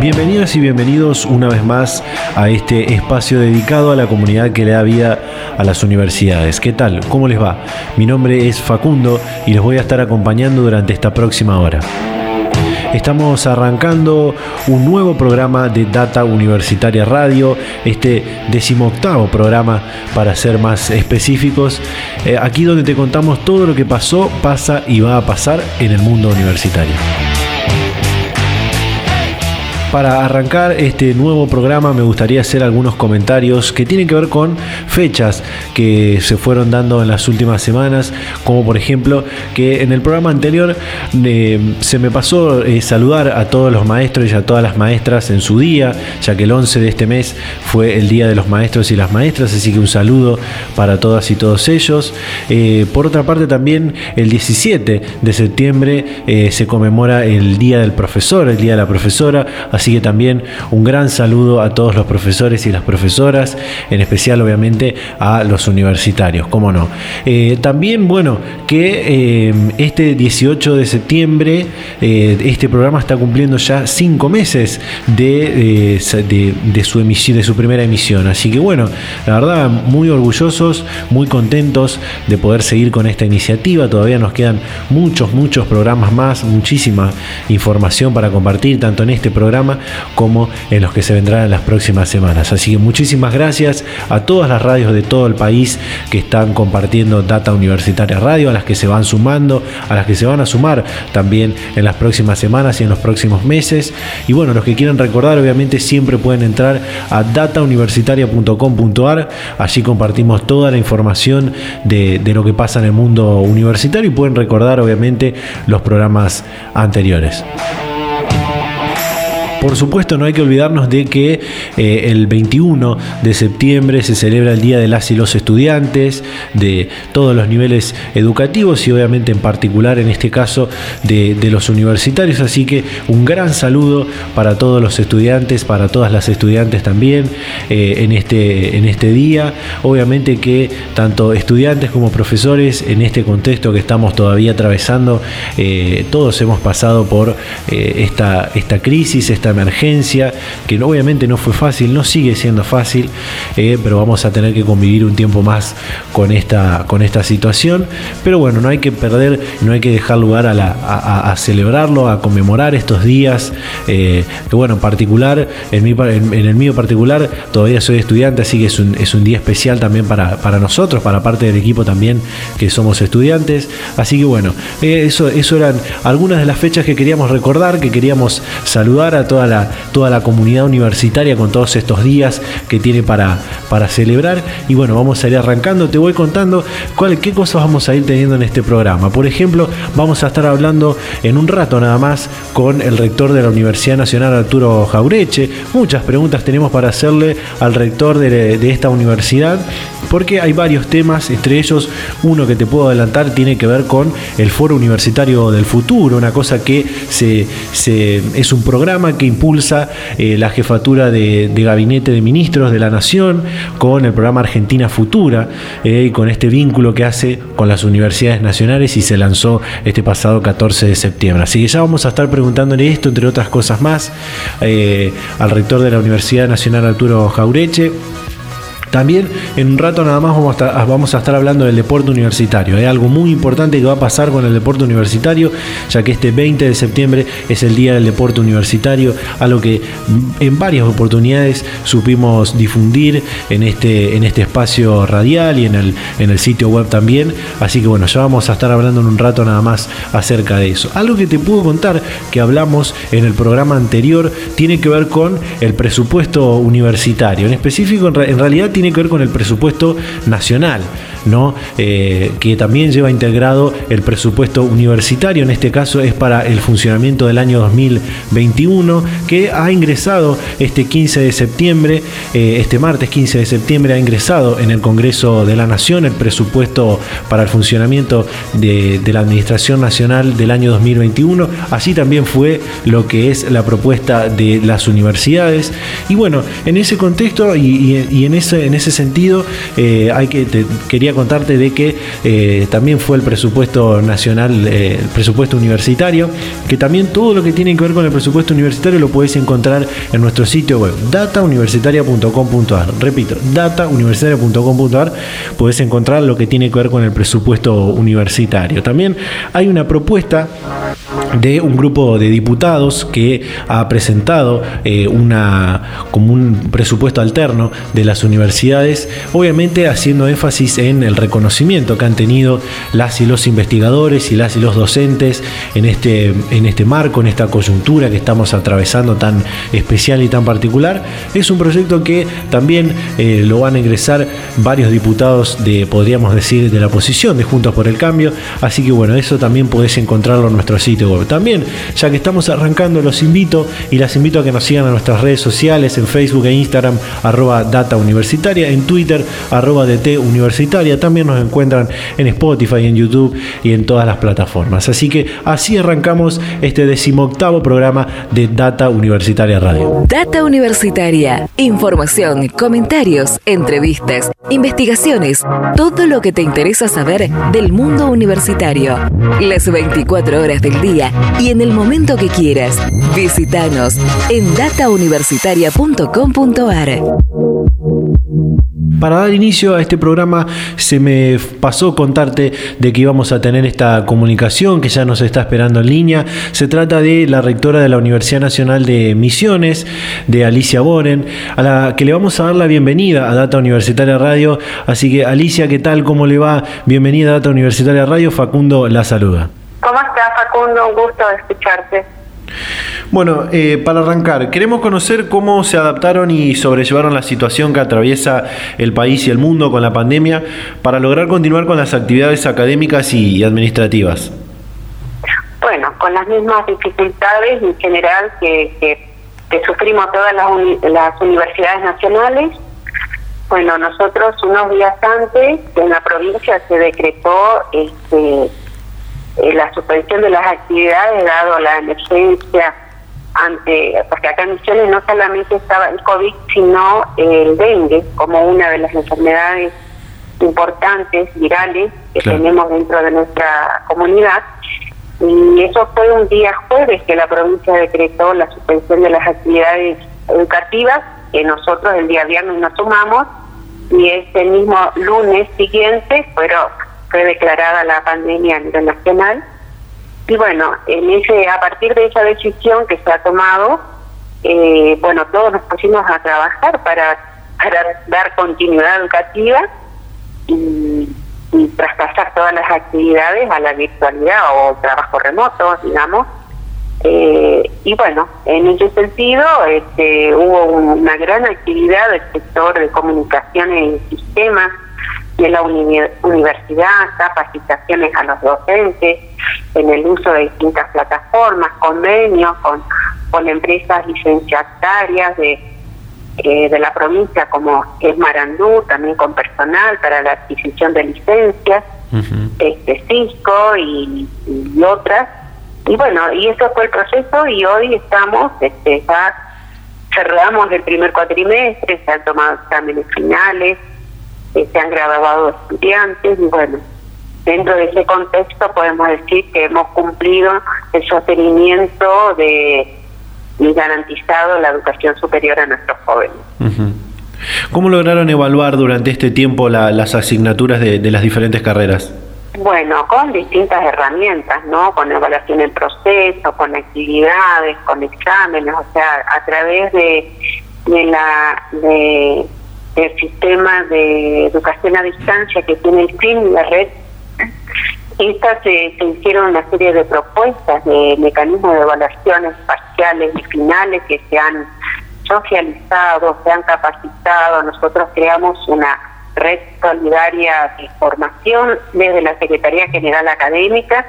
Bienvenidos y bienvenidos una vez más a este espacio dedicado a la comunidad que le da vida a las universidades. ¿Qué tal? ¿Cómo les va? Mi nombre es Facundo y les voy a estar acompañando durante esta próxima hora. Estamos arrancando un nuevo programa de Data Universitaria Radio, este decimoctavo programa para ser más específicos, eh, aquí donde te contamos todo lo que pasó, pasa y va a pasar en el mundo universitario. Para arrancar este nuevo programa me gustaría hacer algunos comentarios que tienen que ver con fechas que se fueron dando en las últimas semanas, como por ejemplo que en el programa anterior eh, se me pasó eh, saludar a todos los maestros y a todas las maestras en su día, ya que el 11 de este mes fue el Día de los Maestros y las Maestras, así que un saludo para todas y todos ellos. Eh, por otra parte también el 17 de septiembre se conmemora el Día del Profesor, el Día de la Profesora, Así que también un gran saludo a todos los profesores y las profesoras, en especial obviamente a los universitarios, cómo no. Eh, también, bueno, que eh, este 18 de septiembre eh, este programa está cumpliendo ya cinco meses de, de, su emisión, de su primera emisión. Así que bueno, la verdad, muy orgullosos, muy contentos de poder seguir con esta iniciativa. Todavía nos quedan muchos, muchos programas más, muchísima información para compartir, tanto en este programa como en los que se vendrán en las próximas semanas. Así que muchísimas gracias a todas las radios de todo el país que están compartiendo Data Universitaria Radio, a las que se van sumando, a las que se van a sumar también en las próximas semanas y en los próximos meses. Y bueno, los que quieran recordar, obviamente siempre pueden entrar a datauniversitaria.com.ar. Allí compartimos toda la información de, de lo que pasa en el mundo universitario y pueden recordar, obviamente, los programas anteriores. Por supuesto, no hay que olvidarnos de que eh, el 21 de septiembre se celebra el Día de las y los estudiantes de todos los niveles educativos y obviamente en particular en este caso de, los universitarios. Así que un gran saludo para todos los estudiantes, para todas las estudiantes también eh, en, este, en este día. Obviamente que tanto estudiantes como profesores en este contexto que estamos todavía atravesando, eh, todos hemos pasado por esta, esta crisis, esta emergencia, que obviamente no fue fácil, no sigue siendo fácil, eh, pero vamos a tener que convivir un tiempo más con esta, con esta situación. Pero bueno, no hay que perder, no hay que dejar lugar a, la, a, celebrarlo, a conmemorar estos días, eh, que bueno, en particular, en, mi, en, el mío particular, todavía soy estudiante, así que es un, es un día especial también para, para, nosotros, para parte del equipo también que somos estudiantes. Así que bueno, eh, eso, eso eran algunas de las fechas que queríamos recordar, que queríamos saludar a todas toda la, comunidad universitaria con todos estos días que tiene para, para celebrar. Y bueno, vamos a ir arrancando. Te voy contando cuál, qué cosas vamos a ir teniendo en este programa. Por ejemplo, vamos a estar hablando en un rato nada más con el rector de la Universidad Nacional, Arturo Jaureche. Muchas preguntas tenemos para hacerle al rector de, de esta universidad, porque hay varios temas, entre ellos uno que te puedo adelantar tiene que ver con el Foro Universitario del Futuro, una cosa que se, es un programa que impulsa eh, la jefatura de, gabinete de ministros de la Nación con el programa Argentina Futura eh, y con este vínculo que hace con las universidades nacionales y se lanzó este pasado 14 de septiembre. Así que ya vamos a estar preguntándole esto, entre otras cosas más, eh, al rector de la Universidad Nacional Arturo Jaureche. También en un rato nada más vamos a estar, vamos a estar hablando del deporte universitario. Hay algo muy importante que va a pasar con el deporte universitario, ya que este 20 de septiembre es el Día del Deporte Universitario, algo que en varias oportunidades supimos difundir en este, en este espacio radial y en el, en el sitio web también. Así que bueno, ya vamos a estar hablando en un rato nada más acerca de eso. Algo que te puedo contar que hablamos en el programa anterior tiene que ver con el presupuesto universitario. En específico, en, realidad tiene que ver con el presupuesto nacional. ¿No? Eh, que también lleva integrado el presupuesto universitario, en este caso es para el funcionamiento del año 2021, que ha ingresado este 15 de septiembre, eh, este martes 15 de septiembre ha ingresado en el Congreso de la Nación el presupuesto para el funcionamiento de, la Administración Nacional del año 2021, así también fue lo que es la propuesta de las universidades. Y bueno, en ese contexto y, en, ese, en ese sentido, eh, hay que, quería contarte de que eh, también fue el presupuesto nacional, eh, el presupuesto universitario, que también todo lo que tiene que ver con el presupuesto universitario lo puedes encontrar en nuestro sitio web, datauniversitaria.com.ar. Repito, datauniversitaria.com.ar puedes encontrar lo que tiene que ver con el presupuesto universitario. También hay una propuesta de un grupo de diputados que ha presentado eh, una, como un presupuesto alterno de las universidades, obviamente haciendo énfasis en el reconocimiento que han tenido las y los investigadores y las y los docentes en este, en este marco, en esta coyuntura que estamos atravesando tan especial y tan particular. Es un proyecto que también eh, lo van a ingresar varios diputados de, podríamos decir, de la oposición, de Juntos por el Cambio, así que bueno, eso también podés encontrarlo en nuestro sitio web. También, ya que estamos arrancando, los invito y las invito a que nos sigan a nuestras redes sociales, en Facebook e Instagram, arroba Data Universitaria, en Twitter, arroba DT Universitaria. También nos encuentran en Spotify, en YouTube y en todas las plataformas. Así que así arrancamos este decimoctavo programa de Data Universitaria Radio. Data Universitaria. Información, comentarios, entrevistas, investigaciones, todo lo que te interesa saber del mundo universitario. Las 24 horas del día y en el momento que quieras. Visítanos en datauniversitaria.com.ar. Para dar inicio a este programa se me pasó contarte de que íbamos a tener esta comunicación que ya nos está esperando en línea. Se trata de la rectora de la Universidad Nacional de Misiones, de Alicia Boren, a la que le vamos a dar la bienvenida a Data Universitaria Radio. Así que Alicia, ¿qué tal? ¿Cómo le va? Bienvenida a Data Universitaria Radio. Facundo la saluda. ¿Cómo estás, Facundo? Un gusto escucharte. Bueno, eh, para arrancar, queremos conocer cómo se adaptaron y sobrellevaron la situación que atraviesa el país y el mundo con la pandemia para lograr continuar con las actividades académicas y administrativas. Bueno, con las mismas dificultades en general que, sufrimos todas las, las universidades nacionales. Bueno, nosotros unos días antes en la provincia se decretó este, eh, la suspensión de las actividades dado la emergencia ante, porque acá en Misiones no solamente estaba el COVID, sino el dengue como una de las enfermedades importantes, virales, que tenemos dentro de nuestra comunidad. Y eso fue un día jueves que la provincia decretó la suspensión de las actividades educativas, que nosotros el día viernes nos sumamos, y ese mismo lunes siguiente fueron fue declarada la pandemia a nivel nacional. Y bueno, en ese, a partir de esa decisión que se ha tomado, eh, bueno, todos nos pusimos a trabajar para, para dar continuidad educativa y, traspasar todas las actividades a la virtualidad o trabajo remoto, digamos. Eh, y bueno, en ese sentido este, hubo una gran actividad del sector de comunicaciones y sistemas, de la universidad, capacitaciones a los docentes en el uso de distintas plataformas, convenios con, con empresas licenciatarias de, eh, de la provincia como es Marandú, también con personal para la adquisición de licencias, este Cisco y, otras. Y bueno, y eso fue el proceso y hoy estamos, este, ya cerramos el primer cuatrimestre, se han tomado exámenes finales, se han graduado estudiantes y bueno, dentro de ese contexto podemos decir que hemos cumplido el sostenimiento de y garantizado la educación superior a nuestros jóvenes. ¿Cómo lograron evaluar durante este tiempo las asignaturas de, las diferentes carreras? Bueno, con distintas herramientas, ¿no? Con evaluación en proceso, con actividades, con exámenes, o sea, a través de, de la de el sistema de educación a distancia que tiene el CRIM, la red, estas se, se, hicieron una serie de propuestas de mecanismos de evaluaciones parciales y finales que se han socializado, se han capacitado. Nosotros creamos una red solidaria de formación desde la Secretaría General Académica,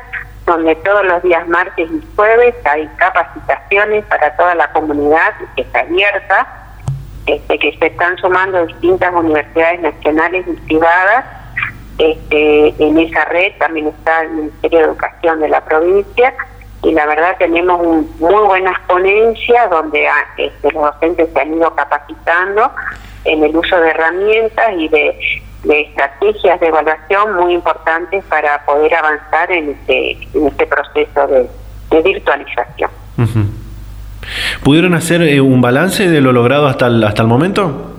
donde todos los días martes y jueves hay capacitaciones para toda la comunidad que está abierta, este, que se están sumando distintas universidades nacionales y privadas. Este, en esa red también está el Ministerio de Educación de la provincia y la verdad tenemos muy buenas ponencias donde ah, este, los docentes se han ido capacitando en el uso de herramientas y de, estrategias de evaluación muy importantes para poder avanzar en este, en este proceso de, virtualización. ¿Pudieron hacer eh, un balance de lo logrado hasta el, hasta el momento?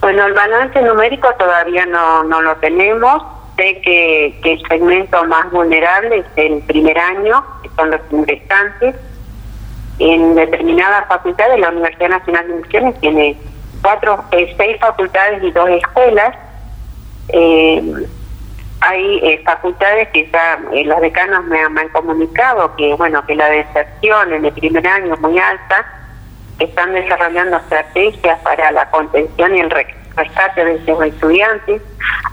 Bueno, el balance numérico todavía no, no lo tenemos sé que, el segmento más vulnerable es el primer año, que son los ingresantes. En determinadas facultades, la Universidad Nacional de Misiones tiene cuatro, eh, seis facultades y dos escuelas. Eh, hay eh, facultades que ya los decanos me, han comunicado que bueno que la deserción en el primer año es muy alta, están desarrollando estrategias para la contención y el rescate de esos estudiantes.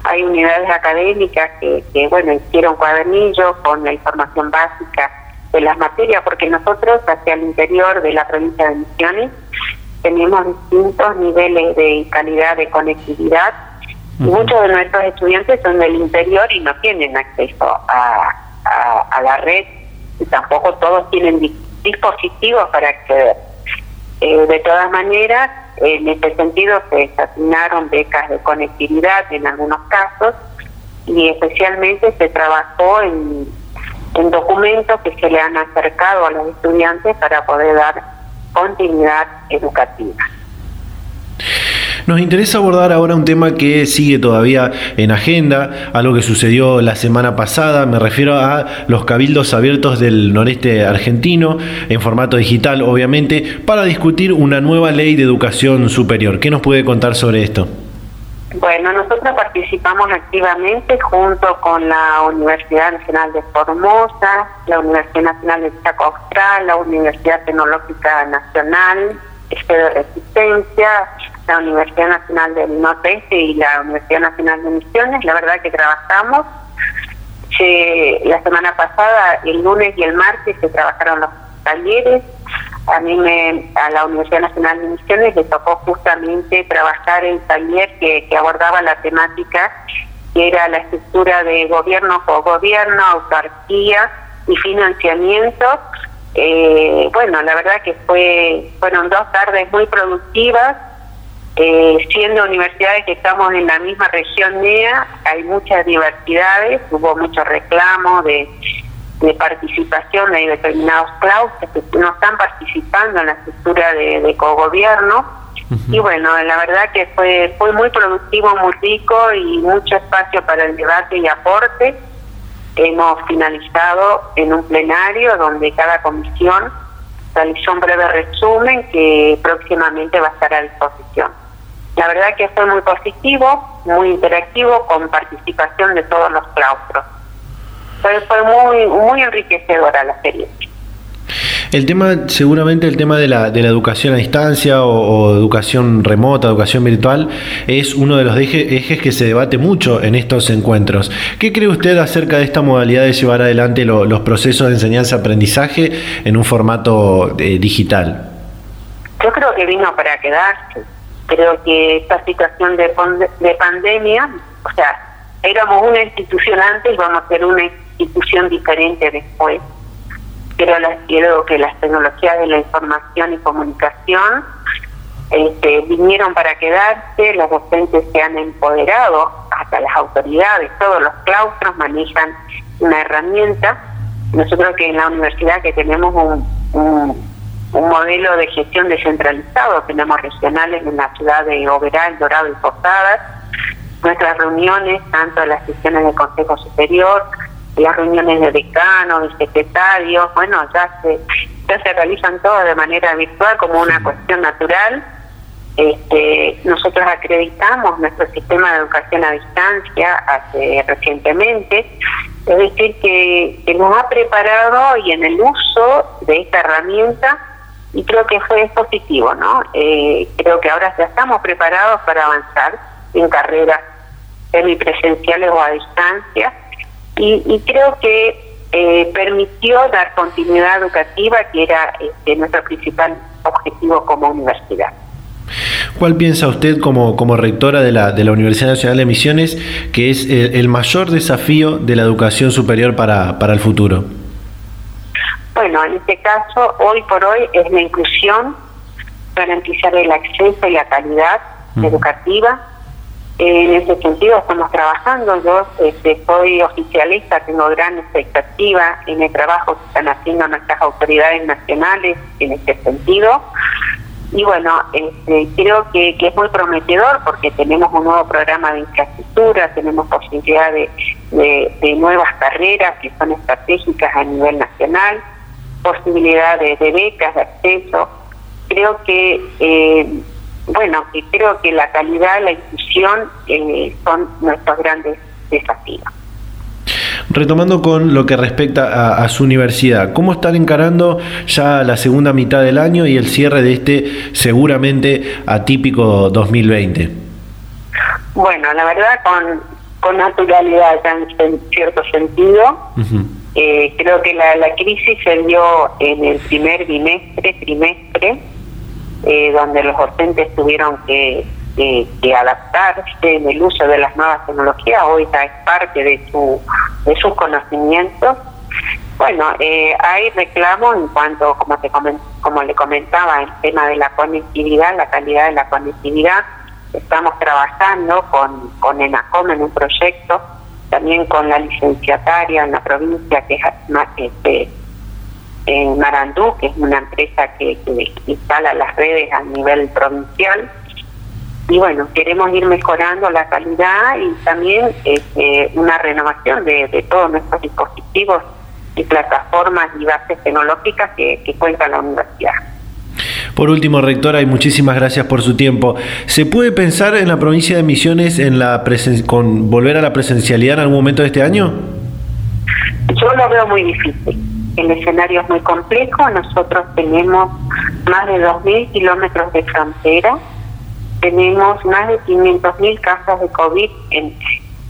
Hay unidades académicas que, que, bueno, hicieron cuadernillos con la información básica de las materias, porque nosotros hacia el interior de la provincia de Misiones tenemos distintos niveles de calidad de conectividad. Muchos de nuestros estudiantes son del interior y no tienen acceso a, a, la red y tampoco todos tienen dispositivos para acceder. Eh, de todas maneras, en este sentido se asignaron becas de conectividad en algunos casos y especialmente se trabajó en, en documentos que se le han acercado a los estudiantes para poder dar continuidad educativa. Nos interesa abordar ahora un tema que sigue todavía en agenda, algo que sucedió la semana pasada, me refiero a los cabildos abiertos del noreste argentino, en formato digital obviamente, para discutir una nueva ley de educación superior. ¿Qué nos puede contar sobre esto? Bueno, nosotros participamos activamente junto con la Universidad Nacional de Formosa, la Universidad Nacional de Chaco Austral, la Universidad Tecnológica Nacional, este de Resistencia, la Universidad Nacional del Nordeste y la Universidad Nacional de Misiones. La verdad que trabajamos. la semana pasada, el lunes y el martes, se trabajaron los talleres. A mí, me, a la Universidad Nacional de Misiones, le tocó justamente trabajar el taller que, que abordaba la temática que era la estructura de gobierno gobierno, autarquía y financiamiento. Eh, bueno, la verdad que fue fueron dos tardes muy productivas eh, siendo universidades que estamos en la misma región NEA, hay muchas diversidades, hubo muchos reclamos de, participación de determinados claustros que no están participando en la estructura de, de cogobierno. Y bueno, la verdad que fue, fue muy productivo, muy rico y mucho espacio para el debate y aporte. Hemos finalizado en un plenario donde cada comisión realizó un breve resumen que próximamente va a estar a disposición. La verdad que fue muy positivo, muy interactivo, con participación de todos los claustros. Fue, fue muy, muy enriquecedora la experiencia. El tema, seguramente el tema de la, de la educación a distancia o, educación remota, educación virtual, es uno de los ejes que se debate mucho en estos encuentros. ¿Qué cree usted acerca de esta modalidad de llevar adelante los procesos de enseñanza-aprendizaje en un formato eh, digital? Yo creo que vino para quedarse Creo que esta situación de, de pandemia, o sea, éramos una institución antes y vamos a ser una institución diferente después. Pero las, quiero que las tecnologías de la información y comunicación este, vinieron para quedarse, los docentes se han empoderado, hasta las autoridades, todos los claustros manejan una herramienta. Nosotros que en la universidad que tenemos un un modelo de gestión descentralizado. Tenemos regionales en la ciudad de Oberal, Dorado y Posadas. Nuestras reuniones, tanto las sesiones del Consejo Superior, las reuniones de decanos, de secretarios, bueno, ya se, ya se realizan todas de manera virtual como una cuestión natural. Este, nosotros acreditamos nuestro sistema de educación a distancia hace recientemente, es decir, que, que nos ha preparado y en el uso de esta herramienta y creo que fue positivo, ¿no? Eh, creo que ahora ya estamos preparados para avanzar en carreras semipresenciales o a distancia. Y, creo que eh, permitió dar continuidad educativa, que era este, nuestro principal objetivo como universidad. ¿Cuál piensa usted como, como rectora de la, de la Universidad Nacional de Misiones que es el, mayor desafío de la educación superior para, para el futuro? Bueno, en este caso, hoy por hoy es la inclusión, garantizar el acceso y la calidad educativa. En ese sentido estamos trabajando. Yo este, soy oficialista, tengo gran expectativa en el trabajo que están haciendo nuestras autoridades nacionales en este sentido. Y bueno, este, creo que, es muy prometedor porque tenemos un nuevo programa de infraestructura, tenemos posibilidad de, de, nuevas carreras que son estratégicas a nivel nacional, posibilidades de, becas, de acceso. Creo que, eh, bueno, creo que la calidad, la inclusión eh, son nuestros grandes desafíos. Retomando con lo que respecta a, su universidad, ¿cómo están encarando ya la segunda mitad del año y el cierre de este seguramente atípico 2020? Bueno, la verdad con, con naturalidad en cierto sentido. Eh, creo que la, la crisis se dio en el primer bimestre, trimestre, eh, donde los docentes tuvieron que adaptarse en el uso de las nuevas tecnologías, hoy ya es parte de, su, de sus conocimientos. Bueno, eh, hay reclamos en cuanto, como, te como le comentaba, el tema de la conectividad, la calidad de la conectividad. Estamos trabajando con, con ENACOM en un proyecto, también con la licenciataria en la provincia, que es este, en Marandú, que es una empresa que, instala las redes a nivel provincial y bueno, queremos ir mejorando la calidad y también este, una renovación de, todos nuestros dispositivos y plataformas y bases tecnológicas que, cuenta la universidad. Por último, rectora, y muchísimas gracias por su tiempo. ¿Se puede pensar en la provincia de Misiones en la con volver a la presencialidad en algún momento de este año? Yo lo veo muy difícil. El escenario es muy complejo. Nosotros tenemos más de 2.000 kilómetros de frontera tenemos más de 500.000 casos de COVID en,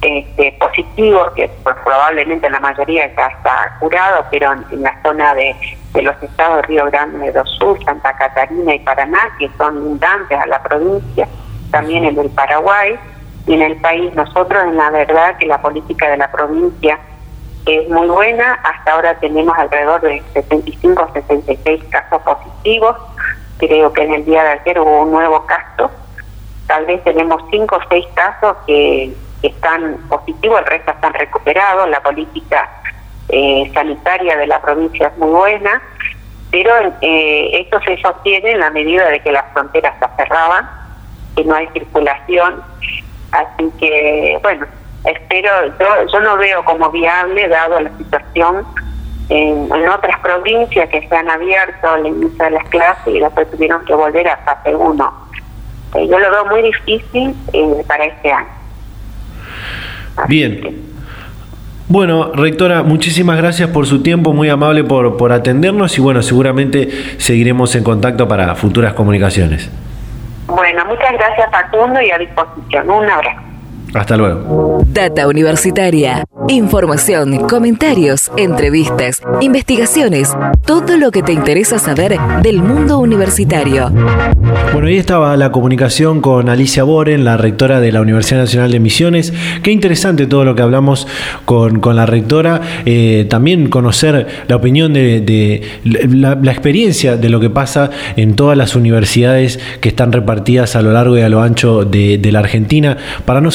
este, positivos, que pues, probablemente la mayoría está curado, pero en, la zona de, los estados de Río Grande do Sur, Santa Catarina y Paraná, que son abundantes a la provincia, también en el Paraguay y en el país. Nosotros, en la verdad, que la política de la provincia es muy buena. Hasta ahora tenemos alrededor de 75 o 76 casos positivos. Creo que en el día de ayer hubo un nuevo caso tal vez tenemos cinco o seis casos que, están positivos, el resto están recuperados, la política eh, sanitaria de la provincia es muy buena, pero eh, esto se sostiene en la medida de que las fronteras se cerraban, que no hay circulación, así que bueno, espero, yo, no veo como viable, dado la situación en, otras provincias que se han abierto al inicio de las clases y después tuvieron que volver a fase 1 eh, yo lo veo muy difícil eh, para este año. Bien. Bueno, rectora, muchísimas gracias por su tiempo, muy amable por, por atendernos y bueno, seguramente seguiremos en contacto para futuras comunicaciones. Bueno, muchas gracias Facundo y a disposición. Un abrazo. Hasta luego. Data Universitaria. Información, comentarios, entrevistas, investigaciones, todo lo que te interesa saber del mundo universitario. Bueno, ahí estaba la comunicación con Alicia Boren, la rectora de la Universidad Nacional de Misiones. Qué interesante todo lo que hablamos con, la rectora. Eh, también conocer la opinión de, la, experiencia de lo que pasa en todas las universidades que están repartidas a lo largo y a lo ancho de, la Argentina, para no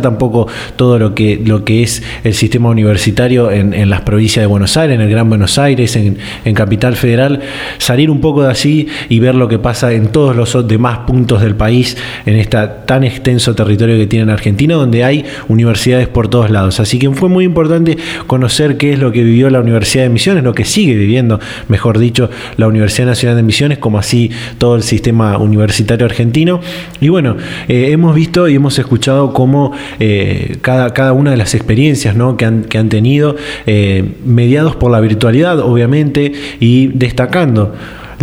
tampoco todo lo que, lo que es el sistema universitario en, las provincias de Buenos Aires, en el Gran Buenos Aires, en, Capital Federal, salir un poco de allí y ver lo que pasa en todos los demás puntos del país, en este tan extenso territorio que tiene Argentina, donde hay universidades por todos lados. Así que fue muy importante conocer qué es lo que vivió la Universidad de Misiones, lo que sigue viviendo, mejor dicho, la Universidad Nacional de Misiones, como así todo el sistema universitario argentino. Y bueno, eh, hemos visto y hemos escuchado cómo eh, cada, cada una de las experiencias que, han, que han tenido, eh, mediados por la virtualidad, obviamente, y destacando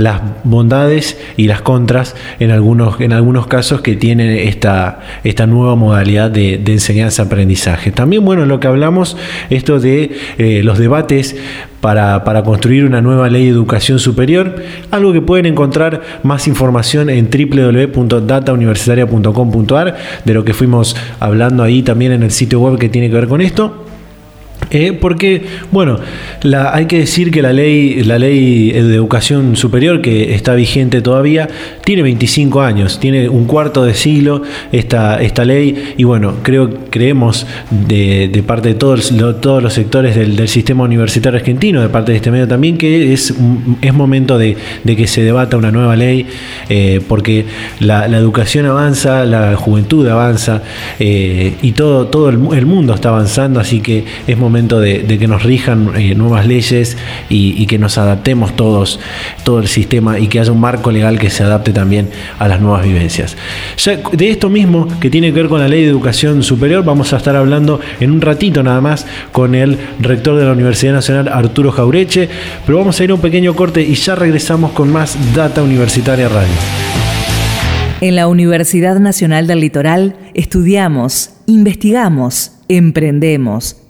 las bondades y las contras en algunos, en algunos casos que tiene esta, esta nueva modalidad de, enseñanza-aprendizaje. También, bueno, lo que hablamos, esto de eh, los debates para, para, construir una nueva ley de educación superior, algo que pueden encontrar más información en www.datauniversitaria.com.ar, de lo que fuimos hablando ahí también en el sitio web que tiene que ver con esto. Eh, porque, bueno, la, hay que decir que la ley, la ley de educación superior, que está vigente todavía, tiene 25 años, tiene un cuarto de siglo esta, esta ley, y bueno, creo, creemos de, parte de todos, todos los sectores del, sistema universitario argentino, de parte de este medio también, que es, es momento de, que se debata una nueva ley, eh, porque la, educación avanza, la juventud avanza, eh, y todo, todo el, el mundo está avanzando, así que es momento de, que nos rijan eh, nuevas leyes y, que nos adaptemos todos, todo el sistema y que haya un marco legal que se adapte también a las nuevas vivencias. de esto mismo que tiene que ver con la ley de educación superior, vamos a estar hablando en un ratito nada más con el rector de la Universidad Nacional, Arturo Jaureche, pero vamos a ir a un pequeño corte y ya regresamos con más Data Universitaria Radio. En la Universidad Nacional del Litoral estudiamos, investigamos, emprendemos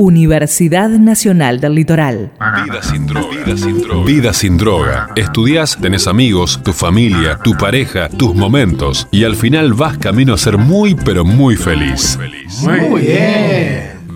Universidad Nacional del Litoral. Vida sin droga. Vida sin droga. Vida sin droga. Estudias, tenés amigos, tu familia, tu pareja, tus momentos. Y al final vas camino a ser muy, pero muy feliz. Muy bien.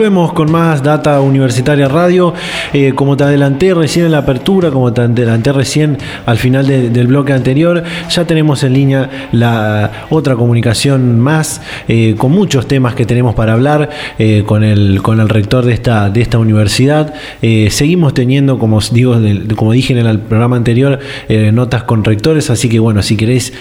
Volvemos con más Data Universitaria Radio. Eh, como te adelanté recién en la apertura, como te adelanté recién al final del bloque anterior, ya tenemos en línea la otra comunicación más, eh, con muchos temas que tenemos para hablar eh, con, el, con el rector de esta, de esta universidad. seguimos teniendo, como, digo, como dije en el programa anterior, notas con rectores, así que bueno, si queréis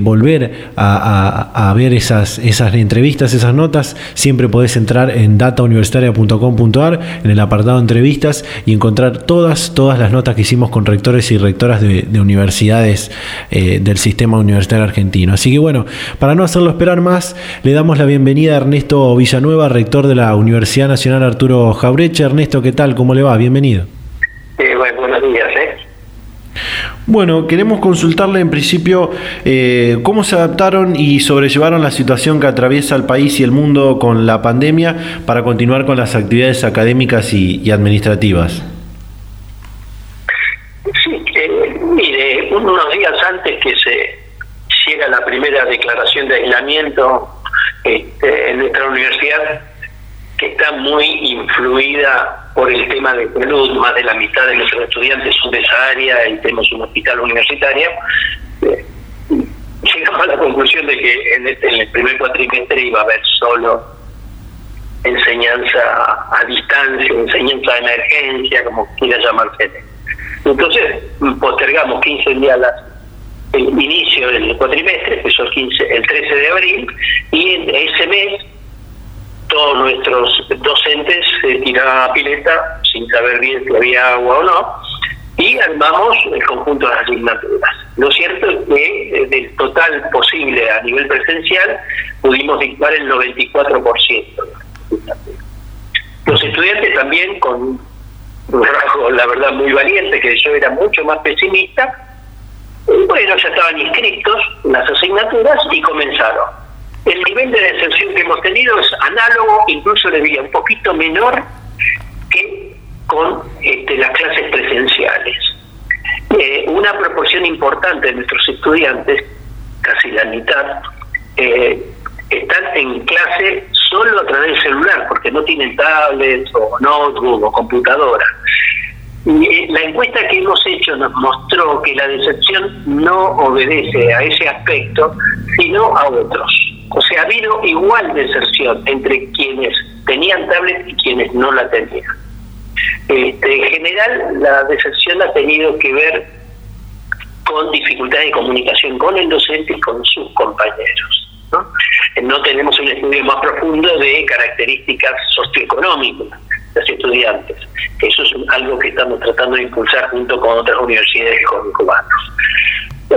volver a, ver esas, esas entrevistas, esas notas, siempre podés entrar en datauniversitaria.com.ar en el apartado entrevistas y encontrar todas, todas las notas que hicimos con rectores y rectoras de, universidades eh, del sistema universitario argentino. Así que bueno, para no hacerlo esperar más, le damos la bienvenida a Ernesto Villanueva, rector de la Universidad Nacional Arturo Jaureche. Ernesto, ¿qué tal? ¿Cómo le va? Bienvenido. Eh, bueno. Bueno, queremos consultarle en principio eh, cómo se adaptaron y sobrellevaron la situación que atraviesa el país y el mundo con la pandemia para continuar con las actividades académicas y, administrativas. Sí, eh, mire, unos días antes que se llega la primera declaración de aislamiento este, en nuestra universidad, está muy influida por el tema de salud, más de la mitad de nuestros estudiantes son de esa área y tenemos un hospital universitario, eh, llegamos a la conclusión de que en, el primer cuatrimestre iba a haber solo enseñanza a distancia, enseñanza de emergencia, como quiera llamarse. Entonces postergamos 15 días el inicio del cuatrimestre, que el, 15, el 13 de abril, y en ese mes todos nuestros docentes se tiraban a pileta sin saber bien si había agua o no y armamos el conjunto de las asignaturas. Lo cierto es que eh, del total posible a nivel presencial pudimos dictar el 94%. Los estudiantes también con un rasgo, la verdad, muy valiente, que yo era mucho más pesimista, bueno, ya estaban inscritos las asignaturas y comenzaron el nivel de deserción que hemos tenido es análogo, incluso le diría un poquito menor que con este, las clases presenciales. Eh, una proporción importante de nuestros estudiantes, casi la mitad, eh, están en clase solo a través del celular, porque no tienen tablet o notebook o computadora. Eh, la encuesta que hemos hecho nos mostró que la deserción no obedece a ese aspecto, sino a otros. O sea, ha habido igual deserción entre quienes tenían tablet y quienes no la tenían. Este, en general, la deserción ha tenido que ver con dificultades de comunicación con el docente y con sus compañeros. ¿no? tenemos un estudio más profundo de características socioeconómicas de los estudiantes. Eso es algo que estamos tratando de impulsar junto con otras universidades y cubanos.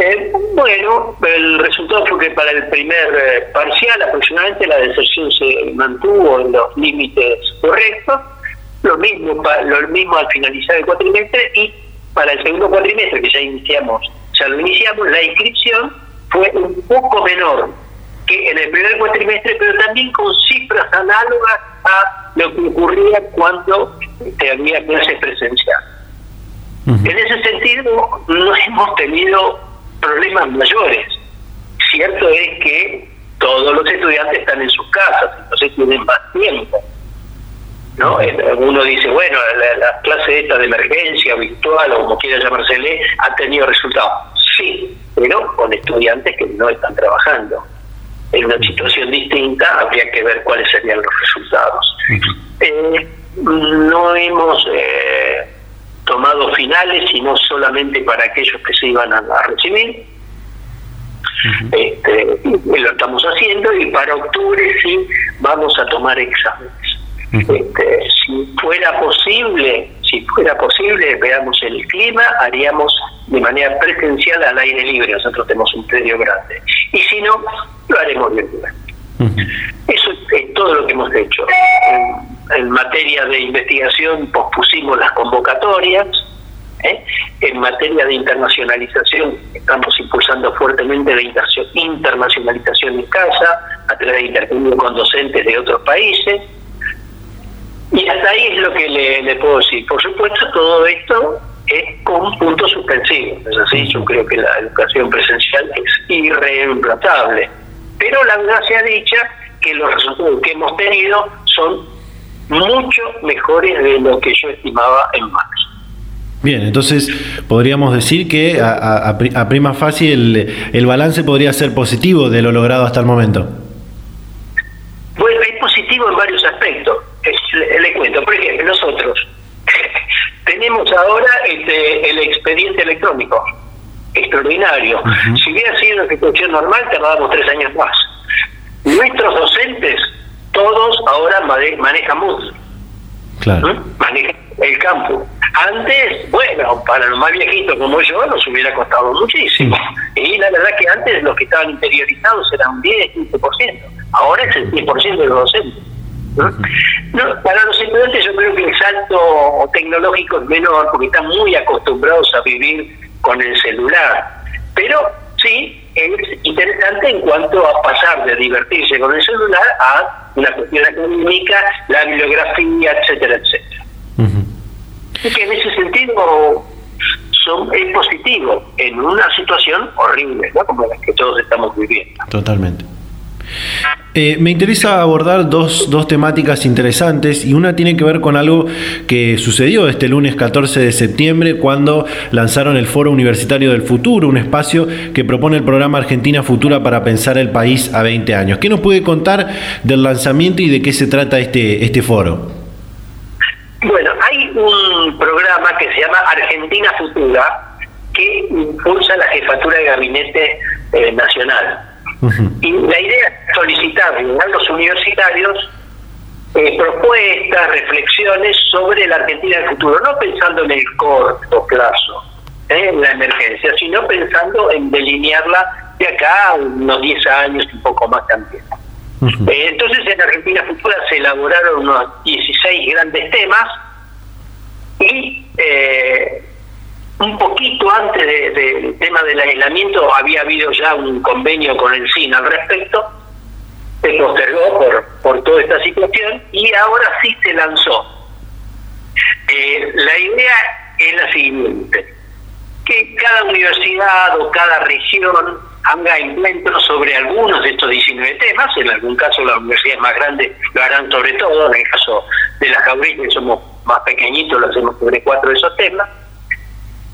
Eh, bueno, el resultado fue que para el primer eh, parcial aproximadamente la deserción se mantuvo en los límites correctos, lo mismo, lo mismo al finalizar el cuatrimestre y para el segundo cuatrimestre que ya iniciamos, ya lo iniciamos, la inscripción fue un poco menor que en el primer cuatrimestre, pero también con cifras análogas a lo que ocurría cuando había clases presenciales. En ese sentido, no hemos tenido problemas mayores. Cierto es que todos los estudiantes están en sus casas, entonces tienen más tiempo. ¿no? Uno dice, bueno, la, clase esta de emergencia virtual o como quiera llamársele ha tenido resultados. Sí, pero con estudiantes que no están trabajando. En una situación distinta habría que ver cuáles serían los resultados. Eh, no hemos eh, tomado finales, sino solamente para aquellos que se iban a, recibir. este, lo estamos haciendo y para octubre sí vamos a tomar exámenes. Este, si fuera posible, si fuera posible, veamos el clima, haríamos de manera presencial al aire libre. Nosotros tenemos un predio grande. Y si no, lo haremos virtual. Eso es todo lo que hemos hecho. En, materia de investigación pospusimos las convocatorias. ¿eh? En materia de internacionalización estamos impulsando fuertemente la internacionalización en casa a través de intercambio con docentes de otros países. Y hasta ahí es lo que le, puedo decir. Por supuesto, todo esto es con punto suspensivo. Es así, yo creo que la educación presencial es irreemplazable. Pero la sea dicha que los resultados que hemos tenido son mucho mejores de lo que yo estimaba en marzo. Bien, entonces podríamos decir que a, prima facie el, el balance podría ser positivo de lo logrado hasta el momento. Bueno, es positivo en varios aspectos. Le, cuento, por ejemplo, nosotros tenemos ahora este, el expediente electrónico extraordinario. Si hubiera sido una ejecución normal, tardábamos tres años más. Nuestros docentes, todos ahora manejan Moodle. Claro. ¿Mm? Manejan el campo. Antes, bueno, para los más viejitos como yo, nos hubiera costado muchísimo. Y la verdad que antes los que estaban interiorizados eran un 10, 15%. Ahora es el 100% de los docentes. ¿no? para los estudiantes yo creo que el salto tecnológico es menor porque están muy acostumbrados a vivir con el celular. Pero sí, es interesante en cuanto a pasar de divertirse con el celular a una cuestión académica, la bibliografía, etcétera, etcétera. Y que en ese sentido son, es positivo en una situación horrible, ¿no? como la que todos estamos viviendo. Totalmente. Eh, me interesa abordar dos, dos, temáticas interesantes y una tiene que ver con algo que sucedió este lunes 14 de septiembre cuando lanzaron el Foro Universitario del Futuro, un espacio que propone el programa Argentina Futura para pensar el país a 20 años. ¿Qué nos puede contar del lanzamiento y de qué se trata este, este foro? Bueno, hay un programa que se llama Argentina Futura que impulsa la jefatura de gabinete eh, nacional y la idea es solicitar a los universitarios eh, propuestas, reflexiones sobre la Argentina del futuro, no pensando en el corto plazo, eh, en la emergencia, sino pensando en delinearla de acá a unos 10 años y un poco más también. Eh, entonces en Argentina Futura se elaboraron unos 16 grandes temas y un poquito antes del tema del aislamiento había habido ya un convenio con el CIN al respecto, se postergó por, por toda esta situación y ahora sí se lanzó. Eh, la idea es la siguiente, que cada universidad o cada región haga encuentros sobre algunos de estos 19 temas, en algún caso las universidades más grandes lo harán sobre todo, en el caso de las Jauría, que somos más pequeñitos lo hacemos sobre cuatro de esos temas.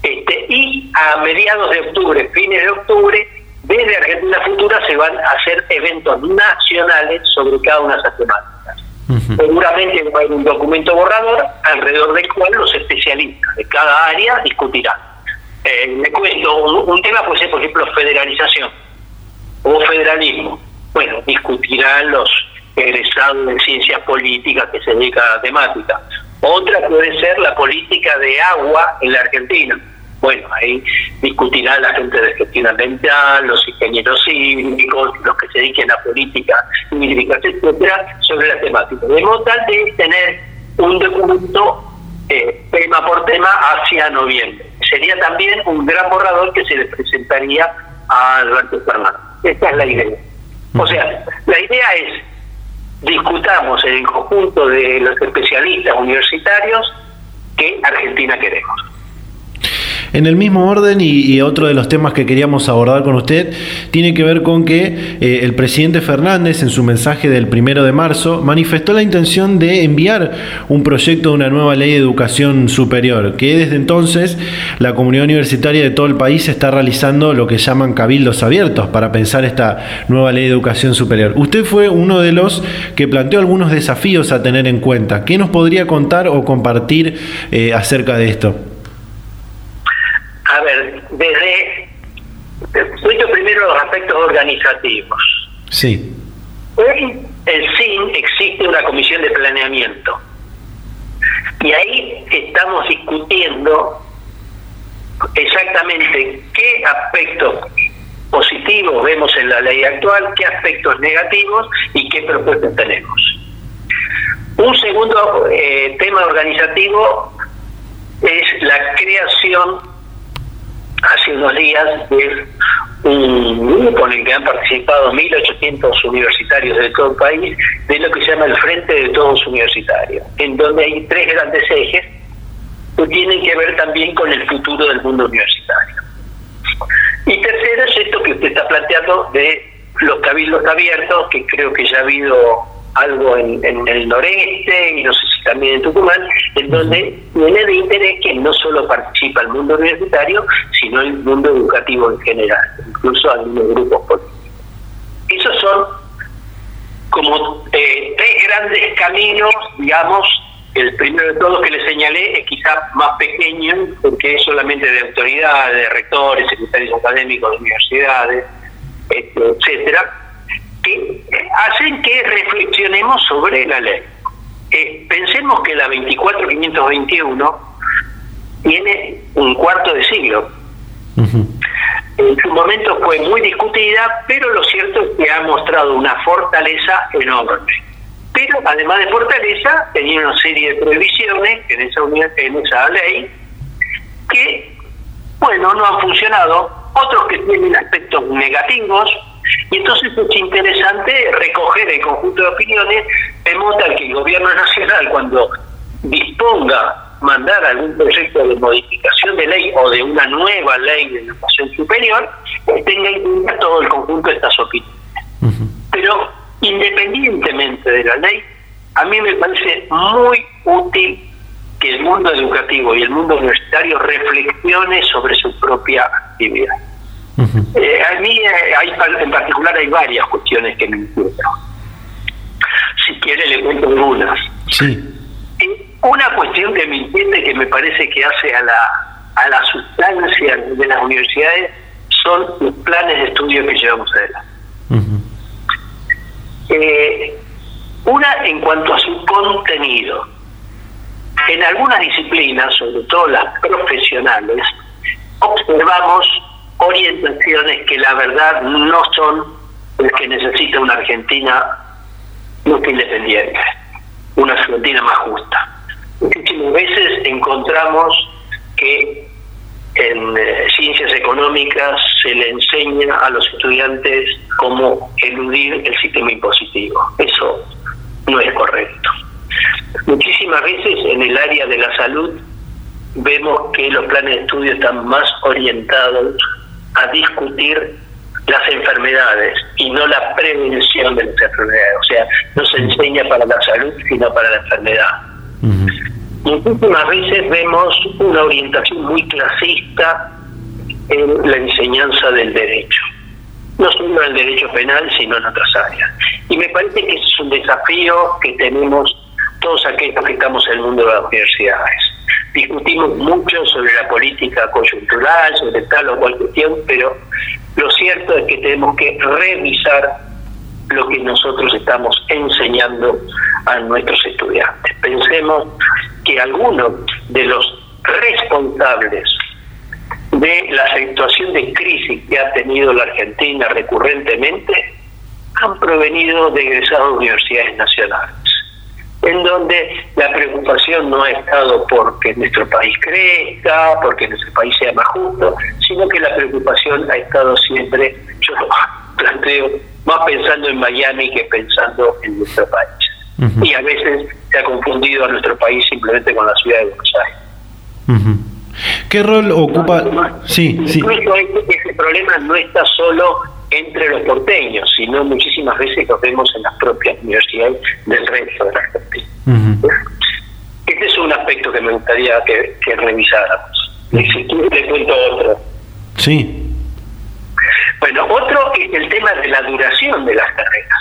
Este, y a mediados de octubre, fines de octubre, desde Argentina Futura se van a hacer eventos nacionales sobre cada una de esas temáticas. Seguramente va a haber un documento borrador alrededor del cual los especialistas de cada área discutirán. Eh, me cuento, un, tema puede ser, por ejemplo, federalización o federalismo. Bueno, discutirán los egresados de ciencias políticas que se dedican a la temática. Otra puede ser la política de agua en la Argentina. Bueno, ahí discutirá la gente de gestión ambiental, los ingenieros cívicos, los que se dediquen a política hídrica, etcétera, sobre la temática. De modo tal de tener un documento eh, tema por tema hacia noviembre. Sería también un gran borrador que se le presentaría a Alberto Fernández. Esta es la idea. O sea, la idea es discutamos en el conjunto de los especialistas universitarios que Argentina queremos. En el mismo orden y, otro de los temas que queríamos abordar con usted tiene que ver con que eh, el presidente Fernández en su mensaje del primero de marzo manifestó la intención de enviar un proyecto de una nueva ley de educación superior, que desde entonces la comunidad universitaria de todo el país está realizando lo que llaman cabildos abiertos para pensar esta nueva ley de educación superior. Usted fue uno de los que planteó algunos desafíos a tener en cuenta. ¿Qué nos podría contar o compartir eh, acerca de esto? Desde. Cuento primero los aspectos organizativos. Sí. Hoy el CIN existe una comisión de planeamiento. Y ahí estamos discutiendo exactamente qué aspectos positivos vemos en la ley actual, qué aspectos negativos y qué propuestas tenemos. Un segundo eh, tema organizativo es la creación hace unos días de un grupo en el que han participado 1.800 universitarios de todo el país, de lo que se llama el Frente de Todos Universitarios, en donde hay tres grandes ejes que tienen que ver también con el futuro del mundo universitario. Y tercero es esto que usted está planteando de los cabildos abiertos, que creo que ya ha habido algo en, el noreste y no sé si también en Tucumán, en donde tiene de interés que no solo participa el mundo universitario, sino el mundo educativo en general, incluso algunos grupos políticos. Esos son como eh, tres grandes caminos, digamos, el primero de todos que le señalé es quizá más pequeño, porque es solamente de autoridades, de rectores, secretarios académicos de universidades, este, etcétera que hacen que reflexionemos sobre la ley. Eh, pensemos que la 24521 tiene un cuarto de siglo. En su momento fue muy discutida, pero lo cierto es que ha mostrado una fortaleza enorme. Pero además de fortaleza, tenía una serie de prohibiciones en esa, en esa ley que, bueno, no han funcionado. Otros que tienen aspectos negativos, y entonces es interesante recoger el conjunto de opiniones de modo tal que el gobierno nacional, cuando disponga mandar algún proyecto de modificación de ley o de una nueva ley de educación superior, tenga en cuenta todo el conjunto de estas opiniones. Pero independientemente de la ley, a mí me parece muy útil que el mundo educativo y el mundo universitario reflexione sobre su propia actividad. Eh, a mí eh, hay, en particular hay varias cuestiones que me inquietan. Si quiere le cuento algunas. Sí. Una cuestión que me inquieta que me parece que hace a la, a la sustancia de las universidades son los planes de estudio que llevamos adelante. Eh, una en cuanto a su contenido. En algunas disciplinas, sobre todo las profesionales, observamos orientaciones que la verdad no son las que necesita una Argentina independiente, una Argentina más justa. Muchísimas veces encontramos que en eh, ciencias económicas se le enseña a los estudiantes cómo eludir el sistema impositivo. Eso no es correcto. Muchísimas veces en el área de la salud vemos que los planes de estudio están más orientados a discutir las enfermedades y no la prevención de las enfermedades. O sea, no se enseña para la salud, sino para la enfermedad. muchísimas veces vemos una orientación muy clasista en la enseñanza del derecho. No solo en el derecho penal, sino en otras áreas. Y me parece que es un desafío que tenemos todos aquellos que estamos en el mundo de las universidades. Discutimos mucho sobre la política coyuntural, sobre tal o cual cuestión, pero lo cierto es que tenemos que revisar lo que nosotros estamos enseñando a nuestros estudiantes. Pensemos que algunos de los responsables de la situación de crisis que ha tenido la Argentina recurrentemente han provenido de egresados de universidades nacionales, en donde la preocupación no ha estado porque nuestro país crezca, porque nuestro país sea más justo, sino que la preocupación ha estado siempre, yo lo planteo, más pensando en Miami que pensando en nuestro país. Y a veces se ha confundido a nuestro país simplemente con la ciudad de Buenos Aires. ¿Qué rol ocupa? Sí, sí. Ese problema no está solo entre los porteños, sino muchísimas veces lo vemos en las propias universidades del resto de la Argentina. Este es un aspecto que me gustaría que, que revisáramos. Si le cuento otro. Sí. Bueno, otro es el tema de la duración de las carreras.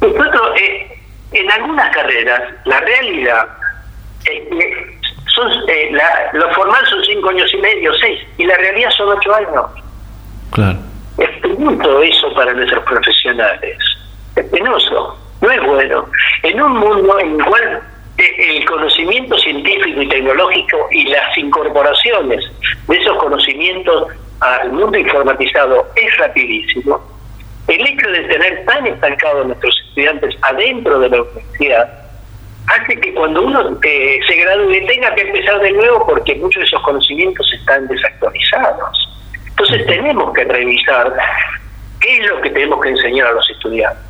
Nosotros, eh, en algunas carreras, la realidad es que son, eh, la, lo formal son cinco años y medio, seis, y la realidad son ocho años. Claro. Es penoso eso para nuestros profesionales. Es penoso, no es bueno. En un mundo en el cual eh, el conocimiento científico y tecnológico y las incorporaciones de esos conocimientos al mundo informatizado es rapidísimo, el hecho de tener tan estancados nuestros estudiantes adentro de la universidad hace que cuando uno eh, se gradúe tenga que empezar de nuevo porque muchos de esos conocimientos están desactualizados. Entonces tenemos que revisar qué es lo que tenemos que enseñar a los estudiantes.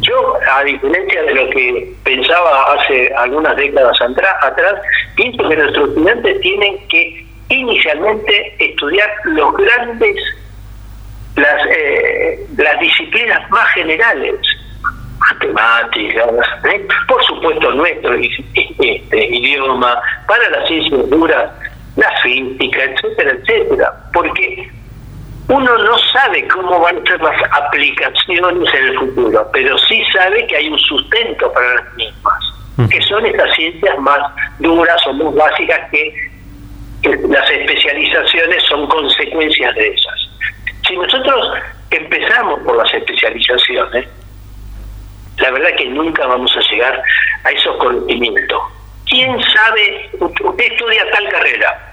Yo, a diferencia de lo que pensaba hace algunas décadas atrás, pienso que nuestros estudiantes tienen que inicialmente estudiar los grandes las, eh, las disciplinas más generales, matemáticas, ¿eh? por supuesto nuestro este, idioma, para las ciencias duras, la física, etcétera, etcétera, porque uno no sabe cómo van a ser las aplicaciones en el futuro, pero sí sabe que hay un sustento para las mismas, que son estas ciencias más duras o más básicas que las especializaciones son consecuencias de esas. Si nosotros empezamos por las especializaciones, la verdad que nunca vamos a llegar a esos conocimientos. ¿Quién sabe? Usted estudia tal carrera.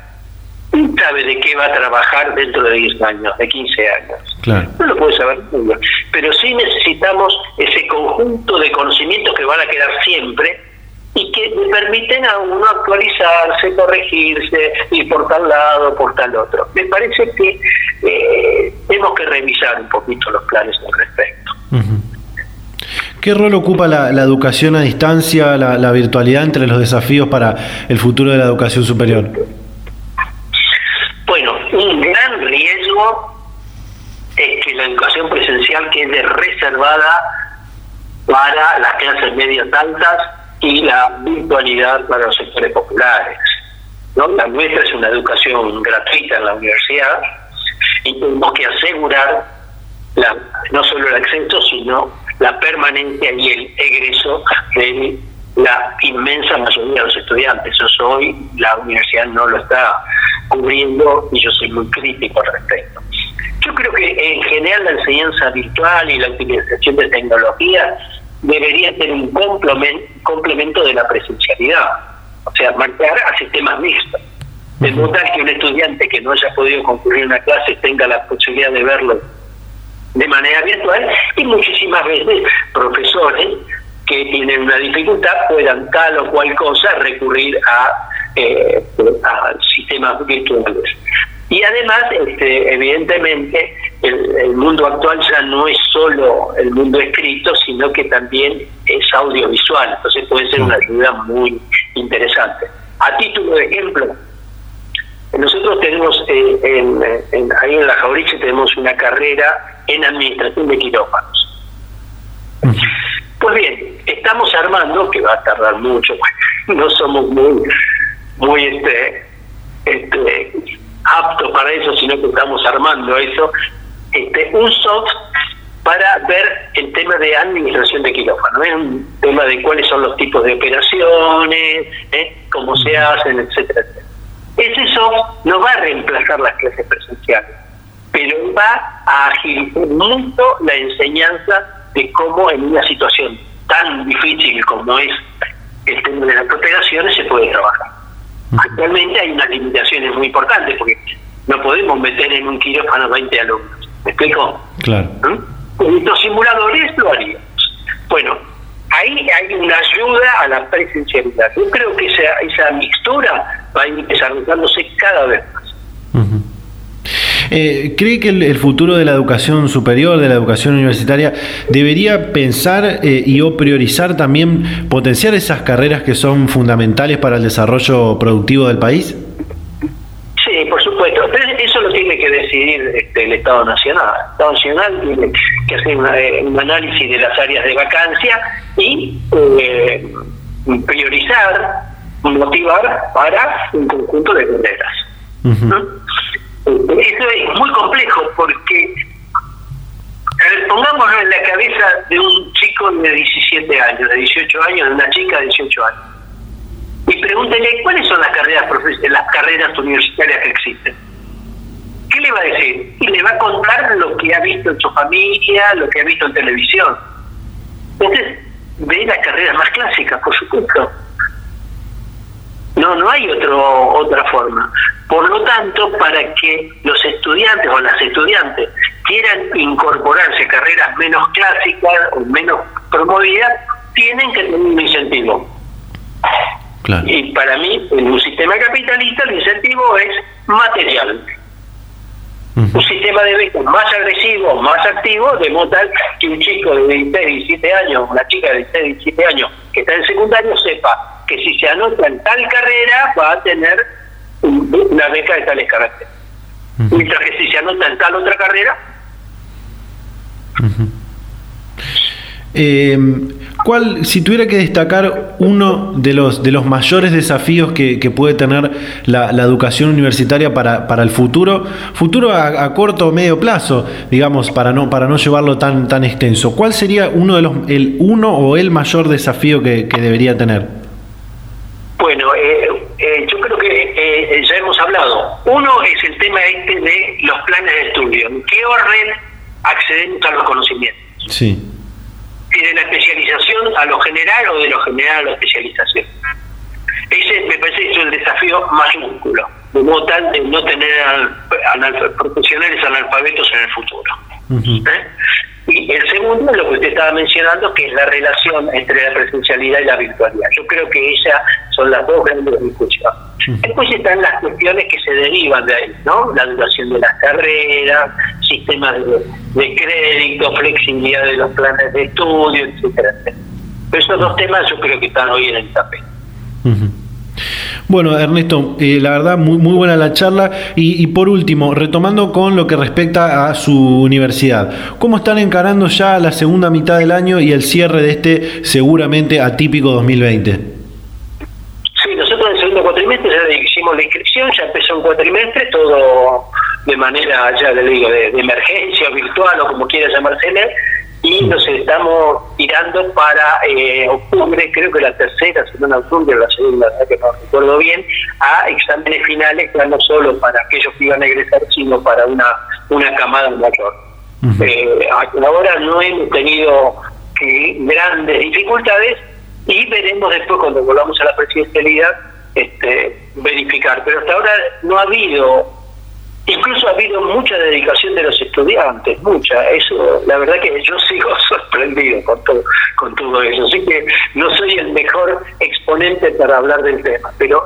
¿Quién sabe de qué va a trabajar dentro de 10 años, de 15 años? No lo puede saber nunca. Pero sí necesitamos ese conjunto de conocimientos que van a quedar siempre y que le permiten a uno actualizarse, corregirse, ir por tal lado, por tal otro. Me parece que eh, tenemos que revisar un poquito los planes al respecto. ¿Qué rol ocupa la, educación a distancia, la, virtualidad entre los desafíos para el futuro de la educación superior? Bueno, un gran riesgo es que la educación presencial quede reservada para las clases medias altas y la virtualidad para los sectores populares. ¿no? La nuestra es una educación gratuita en la universidad y tenemos que asegurar la, no solo el acceso, sino la permanencia y el egreso de la inmensa mayoría de los estudiantes. Eso hoy la universidad no lo está cubriendo y yo soy muy crítico al respecto. Yo creo que en general la enseñanza virtual y la utilización de tecnología debería ser un complemento de la presencialidad, o sea, marcar a sistemas mixtos. De modo que un estudiante que no haya podido concluir una clase tenga la posibilidad de verlo de manera virtual y muchísimas veces profesores que tienen una dificultad puedan tal o cual cosa recurrir a, eh, a sistemas virtuales. Y además, este, evidentemente, el, mundo actual ya no es solo el mundo escrito, sino que también es audiovisual. Entonces puede ser una ayuda muy interesante. A título de ejemplo, nosotros tenemos eh, en, ahí en la Jauriche tenemos una carrera en administración de quirófanos. Pues bien, estamos armando, que va a tardar mucho, no somos muy, muy este, este, aptos para eso, sino que estamos armando eso, este, un soft para ver el tema de administración de quirófano, es un tema de cuáles son los tipos de operaciones, ¿eh? cómo se hacen, etcétera, etcétera. Ese soft no va a reemplazar las clases presenciales, pero va a agilizar mucho la enseñanza de cómo en una situación tan difícil como es el tema de las operaciones se puede trabajar. Actualmente hay unas limitaciones muy importantes porque no podemos meter en un quirófano 20 alumnos. ¿Me explico? Claro. ¿Mm? Con los simuladores lo haríamos. Bueno, ahí hay una ayuda a la presencialidad. Yo creo que esa, esa mixtura va a ir desarrollándose cada vez más. Eh, ¿Cree que el, futuro de la educación superior, de la educación universitaria, debería pensar eh, y o priorizar también potenciar esas carreras que son fundamentales para el desarrollo productivo del país? Sí, por supuesto. Pero eso lo tiene que el Estado Nacional. El Estado Nacional tiene que hacer eh, un análisis de las áreas de vacancia y priorizar, motivar para un conjunto de carreras. Eso es muy complejo porque pongámoslo en la cabeza de un chico de 17 años, de 18 años, de una chica de 18 años. Y pregúntele cuáles son las carreras las carreras universitarias que existen. ¿Qué le va a decir? Y le va a contar lo que ha visto en su familia, lo que ha visto en televisión. Entonces, ve las carreras más clásicas, por supuesto. No, no hay otro, otra forma. Por lo tanto, para que los estudiantes o las estudiantes quieran incorporarse a carreras menos clásicas o menos promovidas, tienen que tener un incentivo. Y para mí, en un sistema capitalista, el incentivo es material. Un sistema de becas más agresivo, más activo, de modo tal que un chico de 16, 17 años, una chica de 16, 17 años que está en secundario sepa que si se anota en tal carrera va a tener una beca de tales caracteres. Mientras que si se anota en tal otra carrera. Eh, ¿Cuál, si tuviera que destacar uno de los de los mayores desafíos que, puede tener la, educación universitaria para, para el futuro, futuro a, corto o medio plazo, digamos, para no para no llevarlo tan tan extenso, ¿cuál sería uno de los el uno o el mayor desafío que debería tener? Bueno, eh, eh, yo creo que eh, ya hemos hablado. Uno es el tema este de los planes de estudio. ¿En qué orden accedemos a los conocimientos? Sí. Si de la especialización a lo general o de lo general a la especialización. Ese me parece que es el desafío mayúsculo, de modo tal de no tener profesionales analfabetos en el futuro. Y el segundo es lo que usted estaba mencionando, que es la relación entre la presencialidad y la virtualidad. Yo creo que esas son las dos grandes discusiones. Después están las cuestiones que se derivan de ahí, ¿no? La duración de las carreras, sistemas de, crédito, flexibilidad de los planes de estudio, etcétera, Pero esos dos temas yo creo que están hoy en el tapete. Bueno, Ernesto, eh, la verdad, muy, muy buena la charla. Y, por último, retomando con lo que respecta a su universidad, ¿cómo están encarando ya la segunda mitad del año y el cierre de este seguramente atípico 2020? Sí, nosotros en el segundo cuatrimestre ya hicimos la inscripción, ya empezó un cuatrimestre, todo de manera, ya le digo, de, de emergencia virtual o como quiera llamarse y nos estamos tirando para eh, octubre, creo que la tercera semana de octubre, la segunda, que no recuerdo bien, a exámenes finales, ya no solo para aquellos que iban a egresar, sino para una, una camada mayor. Eh, ahora no hemos tenido eh, grandes dificultades y veremos después cuando volvamos a la presidencialidad este, verificar. Pero hasta ahora no ha habido Incluso ha habido mucha dedicación de los estudiantes, mucha. Eso, la verdad que yo sigo sorprendido con todo, con todo eso. Así que no soy el mejor exponente para hablar del tema, pero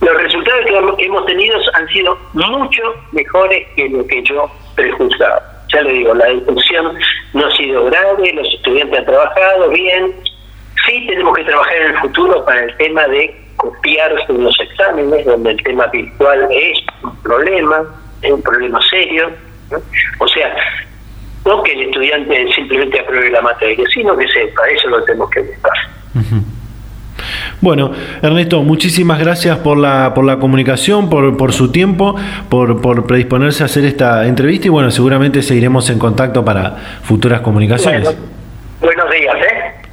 los resultados que hemos tenido han sido mucho mejores que lo que yo prejuzgaba. Ya le digo, la discusión no ha sido grave, los estudiantes han trabajado bien. Sí tenemos que trabajar en el futuro para el tema de copiarse en los exámenes, donde el tema virtual es un problema, es un problema serio. O sea, no que que el estudiante simplemente apruebe la materia, sino que sepa, eso lo tenemos que buscar. Bueno, Ernesto, muchísimas gracias por la, por la comunicación, por, por su tiempo, por, por predisponerse a hacer esta entrevista y bueno, seguramente seguiremos en contacto para futuras comunicaciones. buenos días, ¿eh?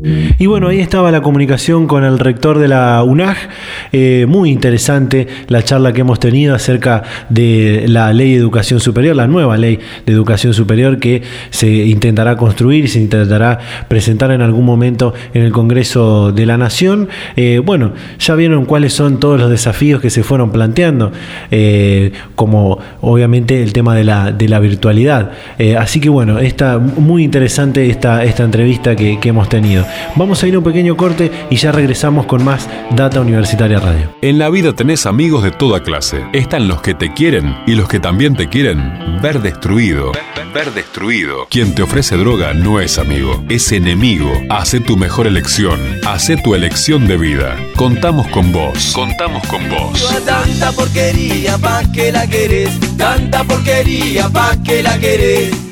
Y bueno, ahí estaba la comunicación con el rector de la UNAG. Eh, muy interesante la charla que hemos tenido acerca de la ley de educación superior, la nueva ley de educación superior que se intentará construir y se intentará presentar en algún momento en el Congreso de la Nación. Eh, bueno, ya vieron cuáles son todos los desafíos que se fueron planteando, eh, como obviamente el tema de la, virtualidad. así que bueno, está muy interesante esta, esta entrevista que hemos tenido. Vamos a ir a un pequeño corte y ya regresamos con más Data Universitaria Radio. En la vida tenés amigos de toda clase. Están los que te quieren y los que también te quieren ver destruido. Ver, destruido. Quien te ofrece droga no es amigo, es enemigo. Hace tu mejor elección. Hace tu elección de vida. Contamos con vos. Contamos con vos. Tanta porquería pa' que la querés. Tanta porquería pa' que la querés.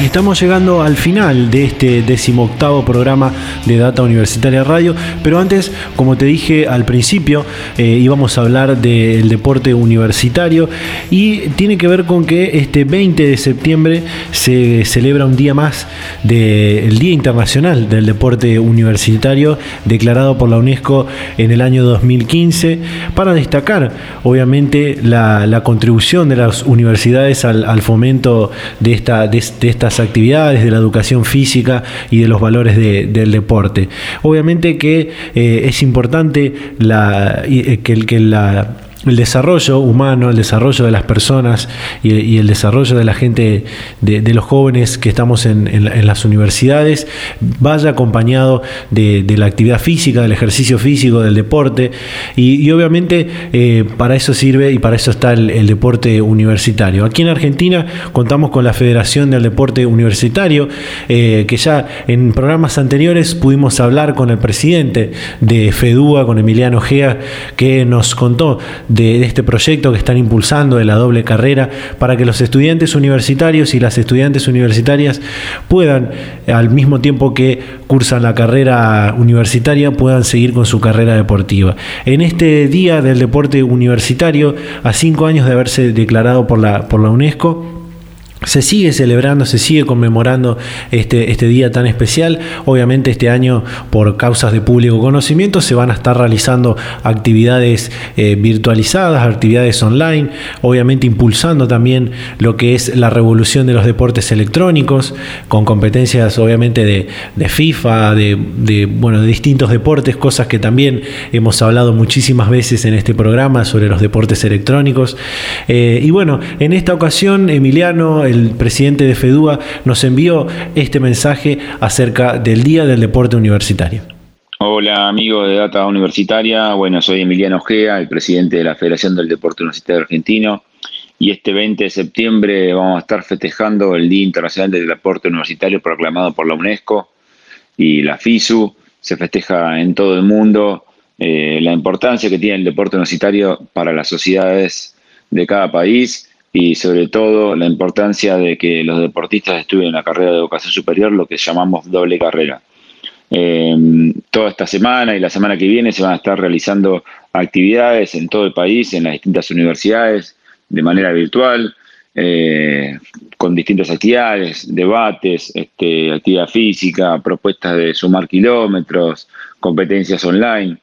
Y estamos llegando al final de este decimoctavo programa de Data Universitaria Radio. Pero antes, como te dije al principio, eh, íbamos a hablar del deporte universitario y tiene que ver con que este 20 de septiembre se celebra un día más del Día Internacional del Deporte Universitario, declarado por la UNESCO en el año 2015, para destacar, obviamente, la, contribución de las universidades al, fomento de esta, de esta actividades, de la educación física y de los valores del deporte. Obviamente que eh, es importante la, eh, que, que la el desarrollo humano, el desarrollo de las personas y, el desarrollo de la gente, de, los jóvenes que estamos en, las universidades, vaya acompañado de, la actividad física, del ejercicio físico, del deporte. Y, obviamente eh, para eso sirve y para eso está el, deporte universitario. Aquí en Argentina contamos con la Federación del Deporte Universitario, eh, que ya en programas anteriores pudimos hablar con el presidente de FEDUA, con Emiliano Gea, que nos contó de, este proyecto que están impulsando de la doble carrera para que los estudiantes universitarios y las estudiantes universitarias puedan, al mismo tiempo que cursan la carrera universitaria, puedan seguir con su carrera deportiva. En este día del deporte universitario, a cinco años de haberse declarado por la, por la UNESCO, se sigue celebrando, se sigue conmemorando este, este día tan especial. Obviamente este año, por causas de público conocimiento, se van a estar realizando actividades eh, virtualizadas, actividades online, obviamente impulsando también lo que es la revolución de los deportes electrónicos, con competencias obviamente de, FIFA, de, bueno, de distintos deportes, cosas que también hemos hablado muchísimas veces en este programa sobre los deportes electrónicos. Eh, y bueno, en esta ocasión, Emiliano, el presidente de FEDUA nos envió este mensaje acerca del Día del Deporte Universitario. Hola amigos de Data Universitaria, bueno, soy Emiliano Ojea, el presidente de la Federación del Deporte Universitario Argentino, y este 20 de septiembre vamos a estar festejando el Día Internacional del Deporte Universitario proclamado por la UNESCO y la FISU. Se festeja en todo el mundo eh, la importancia que tiene el deporte universitario para las sociedades de cada país y sobre todo la importancia de que los deportistas estudien la carrera de educación superior, lo que llamamos doble carrera. Em, toda esta semana y la semana que viene se van a estar realizando actividades en todo el país, en las distintas universidades, de manera virtual, eh, con distintas actividades, debates, este, actividad física, propuestas de sumar kilómetros, competencias online.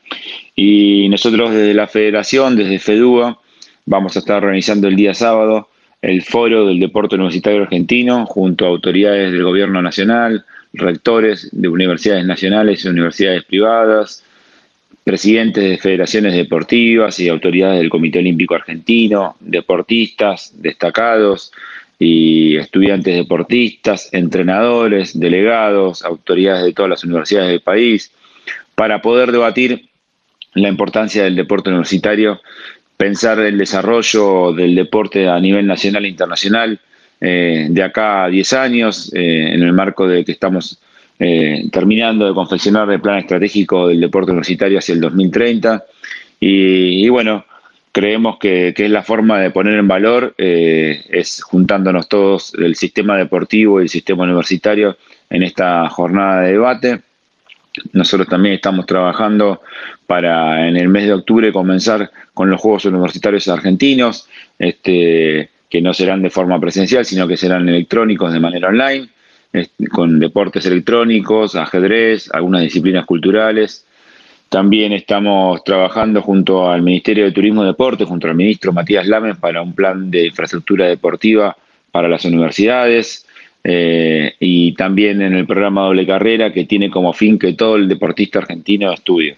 Y nosotros desde la federación, desde FEDUA, Vamos a estar organizando el día sábado el foro del deporte universitario argentino junto a autoridades del gobierno nacional, rectores de universidades nacionales y universidades privadas, presidentes de federaciones deportivas y autoridades del Comité Olímpico Argentino, deportistas destacados y estudiantes deportistas, entrenadores, delegados, autoridades de todas las universidades del país, para poder debatir la importancia del deporte universitario pensar el desarrollo del deporte a nivel nacional e internacional eh, de acá a 10 años, eh, en el marco de que estamos terminando de confeccionar el plan estratégico del deporte universitario hacia el 2030. Y, bueno, creemos que, es la forma de poner en valor, es juntándonos todos el sistema deportivo y el sistema universitario en esta jornada de debate. Nosotros también estamos trabajando para en el mes de octubre comenzar con los Juegos Universitarios Argentinos, este, que no serán de forma presencial, sino que serán electrónicos de manera online, este, con deportes electrónicos, ajedrez, algunas disciplinas culturales. También estamos trabajando junto al Ministerio de Turismo y Deporte, junto al ministro Matías Lames, para un plan de infraestructura deportiva para las universidades. Eh, y también en el programa Doble Carrera que tiene como fin que todo el deportista argentino estudie.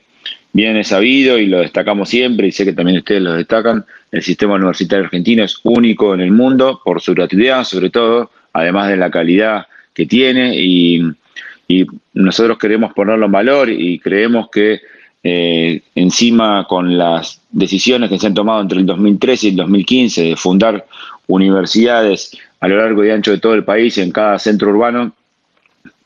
Bien es sabido y lo destacamos siempre y sé que también ustedes lo destacan, el sistema universitario argentino es único en el mundo por su gratuidad sobre todo, además de la calidad que tiene y, nosotros queremos ponerlo en valor y creemos que eh, encima con las decisiones que se han tomado entre el 2013 y el 2015 de fundar universidades a lo largo y ancho de todo el país, en cada centro urbano.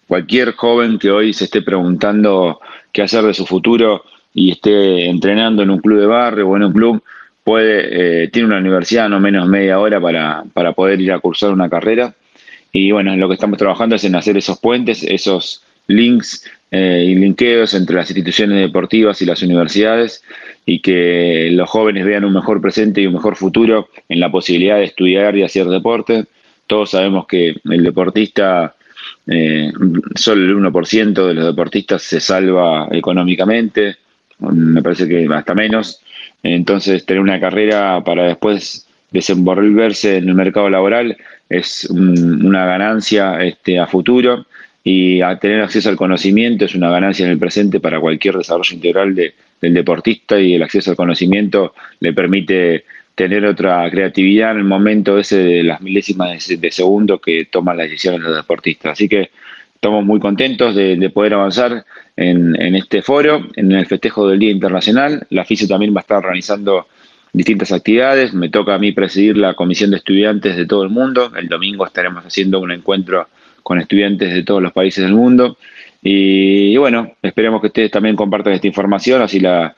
Cualquier joven que hoy se esté preguntando qué hacer de su futuro y esté entrenando en un club de barrio o en un club, puede, eh, tiene una universidad no menos media hora para, para poder ir a cursar una carrera. Y bueno, lo que estamos trabajando es en hacer esos puentes, esos links eh, y linkeos entre las instituciones deportivas y las universidades y que los jóvenes vean un mejor presente y un mejor futuro en la posibilidad de estudiar y hacer deporte. Todos sabemos que el deportista, eh, solo el 1% de los deportistas se salva económicamente, me parece que hasta menos. Entonces, tener una carrera para después desenvolverse en el mercado laboral es una ganancia este, a futuro y a tener acceso al conocimiento es una ganancia en el presente para cualquier desarrollo integral de, del deportista y el acceso al conocimiento le permite tener otra creatividad en el momento ese de las milésimas de, segundo que toman las decisiones los deportistas. Así que estamos muy contentos de, poder avanzar en, este foro, en el festejo del Día Internacional. La FISE también va a estar organizando distintas actividades. Me toca a mí presidir la comisión de estudiantes de todo el mundo. El domingo estaremos haciendo un encuentro con estudiantes de todos los países del mundo. Y, bueno, esperemos que ustedes también compartan esta información, así la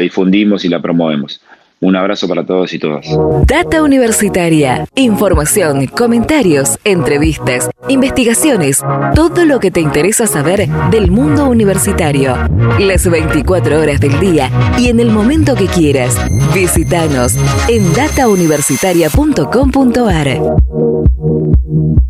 difundimos y la promovemos. Un abrazo para todos y todas. Data Universitaria. Información, comentarios, entrevistas, investigaciones, todo lo que te interesa saber del mundo universitario. Las 24 horas del día y en el momento que quieras. Visítanos en datauniversitaria.com.ar.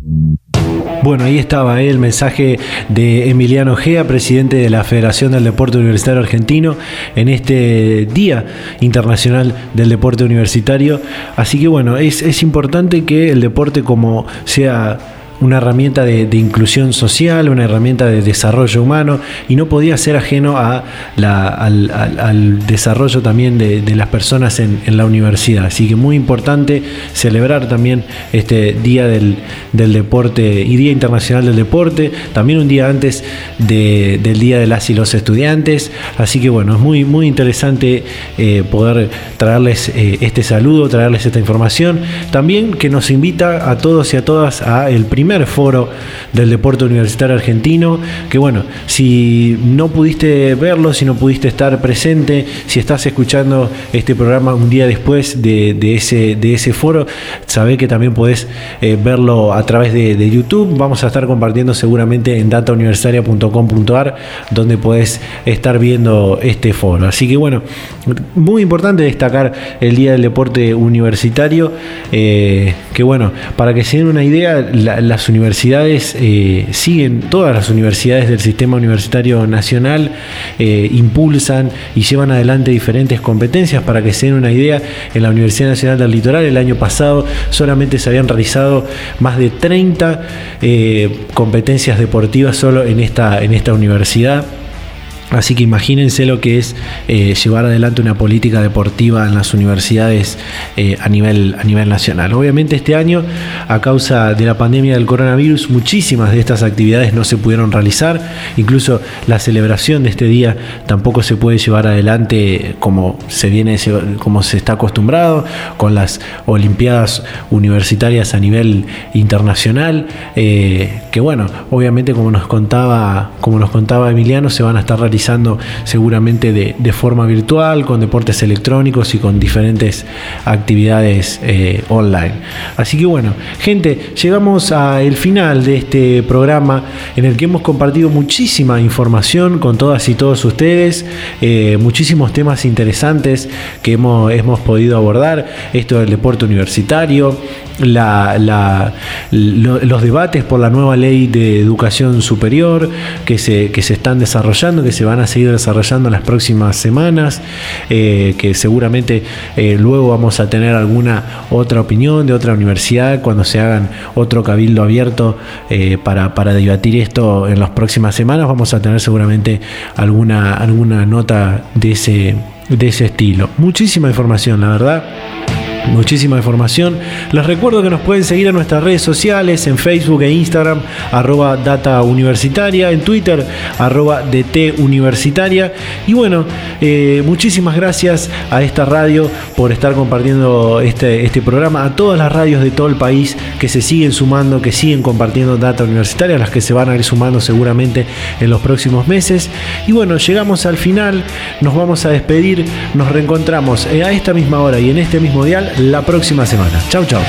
Bueno, ahí estaba eh, el mensaje de Emiliano Gea, presidente de la Federación del Deporte Universitario Argentino, en este Día Internacional del Deporte Universitario. Así que bueno, es, es importante que el deporte como sea una herramienta de, inclusión social, una herramienta de desarrollo humano y no podía ser ajeno a al, desarrollo también de, las personas en, la universidad. Así que muy importante celebrar también este Día del, Deporte y Día Internacional del Deporte, también un día antes del Día de las y los Estudiantes. Así que bueno, es muy, muy interesante eh, poder traerles eh, este saludo, traerles esta información. También que nos invita a todos y a todas a el primer foro del deporte universitario argentino, que bueno, si no pudiste verlo, si no pudiste estar presente, si estás escuchando este programa un día después de, ese, de ese foro, sabe que también podés eh, verlo a través de, YouTube. Vamos a estar compartiendo seguramente en datauniversitaria.com.ar, donde podés estar viendo este foro. Así que bueno, muy importante destacar el Día del Deporte Universitario, eh, que bueno, para que se den una idea, la, las universidades eh, siguen, todas las universidades del sistema universitario nacional eh, impulsan y llevan adelante diferentes competencias. Para que se den una idea, en la Universidad Nacional del Litoral el año pasado solamente se habían realizado más de 30 eh, competencias deportivas solo en esta, en esta universidad. Así que imagínense lo que es eh, llevar adelante una política deportiva en las universidades eh, a, nivel, a nivel nacional. Obviamente este año, a causa de la pandemia del coronavirus, muchísimas de estas actividades no se pudieron realizar. Incluso la celebración de este día tampoco se puede llevar adelante como se viene, como se está acostumbrado, con las Olimpiadas universitarias a nivel internacional. Eh, que bueno, obviamente como nos contaba, como nos contaba Emiliano, se van a estar realizando seguramente de, forma virtual, con deportes electrónicos y con diferentes actividades eh, online. Así que bueno, gente, llegamos al final de este programa en el que hemos compartido muchísima información con todas y todos ustedes, eh, muchísimos temas interesantes que hemos, hemos podido abordar, esto del deporte universitario, los debates por la nueva ley de educación superior que se, que se están desarrollando, que se van a seguir desarrollando en las próximas semanas, eh, que seguramente eh, luego vamos a tener alguna otra opinión de otra universidad cuando se hagan otro cabildo abierto eh, para, para debatir esto en las próximas semanas. Vamos a tener seguramente alguna, alguna nota de ese, de ese estilo. Muchísima información, la verdad muchísima información. Les recuerdo que nos pueden seguir en nuestras redes sociales, en Facebook e Instagram, arroba data universitaria, en Twitter, arroba DT universitaria. Y bueno, eh, muchísimas gracias a esta radio por estar compartiendo este, este programa, a todas las radios de todo el país que se siguen sumando, que siguen compartiendo data universitaria, las que se van a ir sumando seguramente en los próximos meses. Y bueno, llegamos al final, nos vamos a despedir, nos reencontramos a esta misma hora y en este mismo dial la próxima semana. Chau, chau.